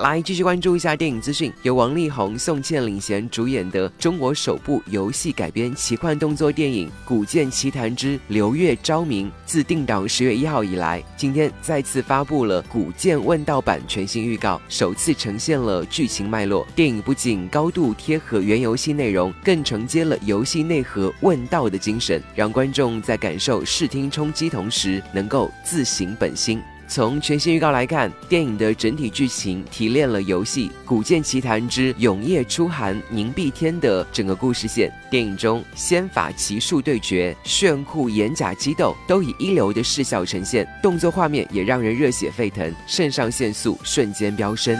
来继续关注一下电影资讯，由王力宏、宋茜领衔主演的中国首部游戏改编奇幻动作电影《古剑奇谭之流月昭明》，自定档十月一号以来，今天再次发布了《古剑问道版》全新预告，首次呈现了剧情脉络。电影不仅高度贴合原游戏内容，更承接了游戏内核问道的精神，让观众在感受视听冲击同时，能够自省本心。从全新预告来看，电影的整体剧情提炼了游戏《古剑奇谭之永夜初寒凝碧天》的整个故事线。电影中仙法奇术对决、炫酷偃甲激斗都以一流的视效呈现，动作画面也让人热血沸腾，肾上腺素瞬间飙升。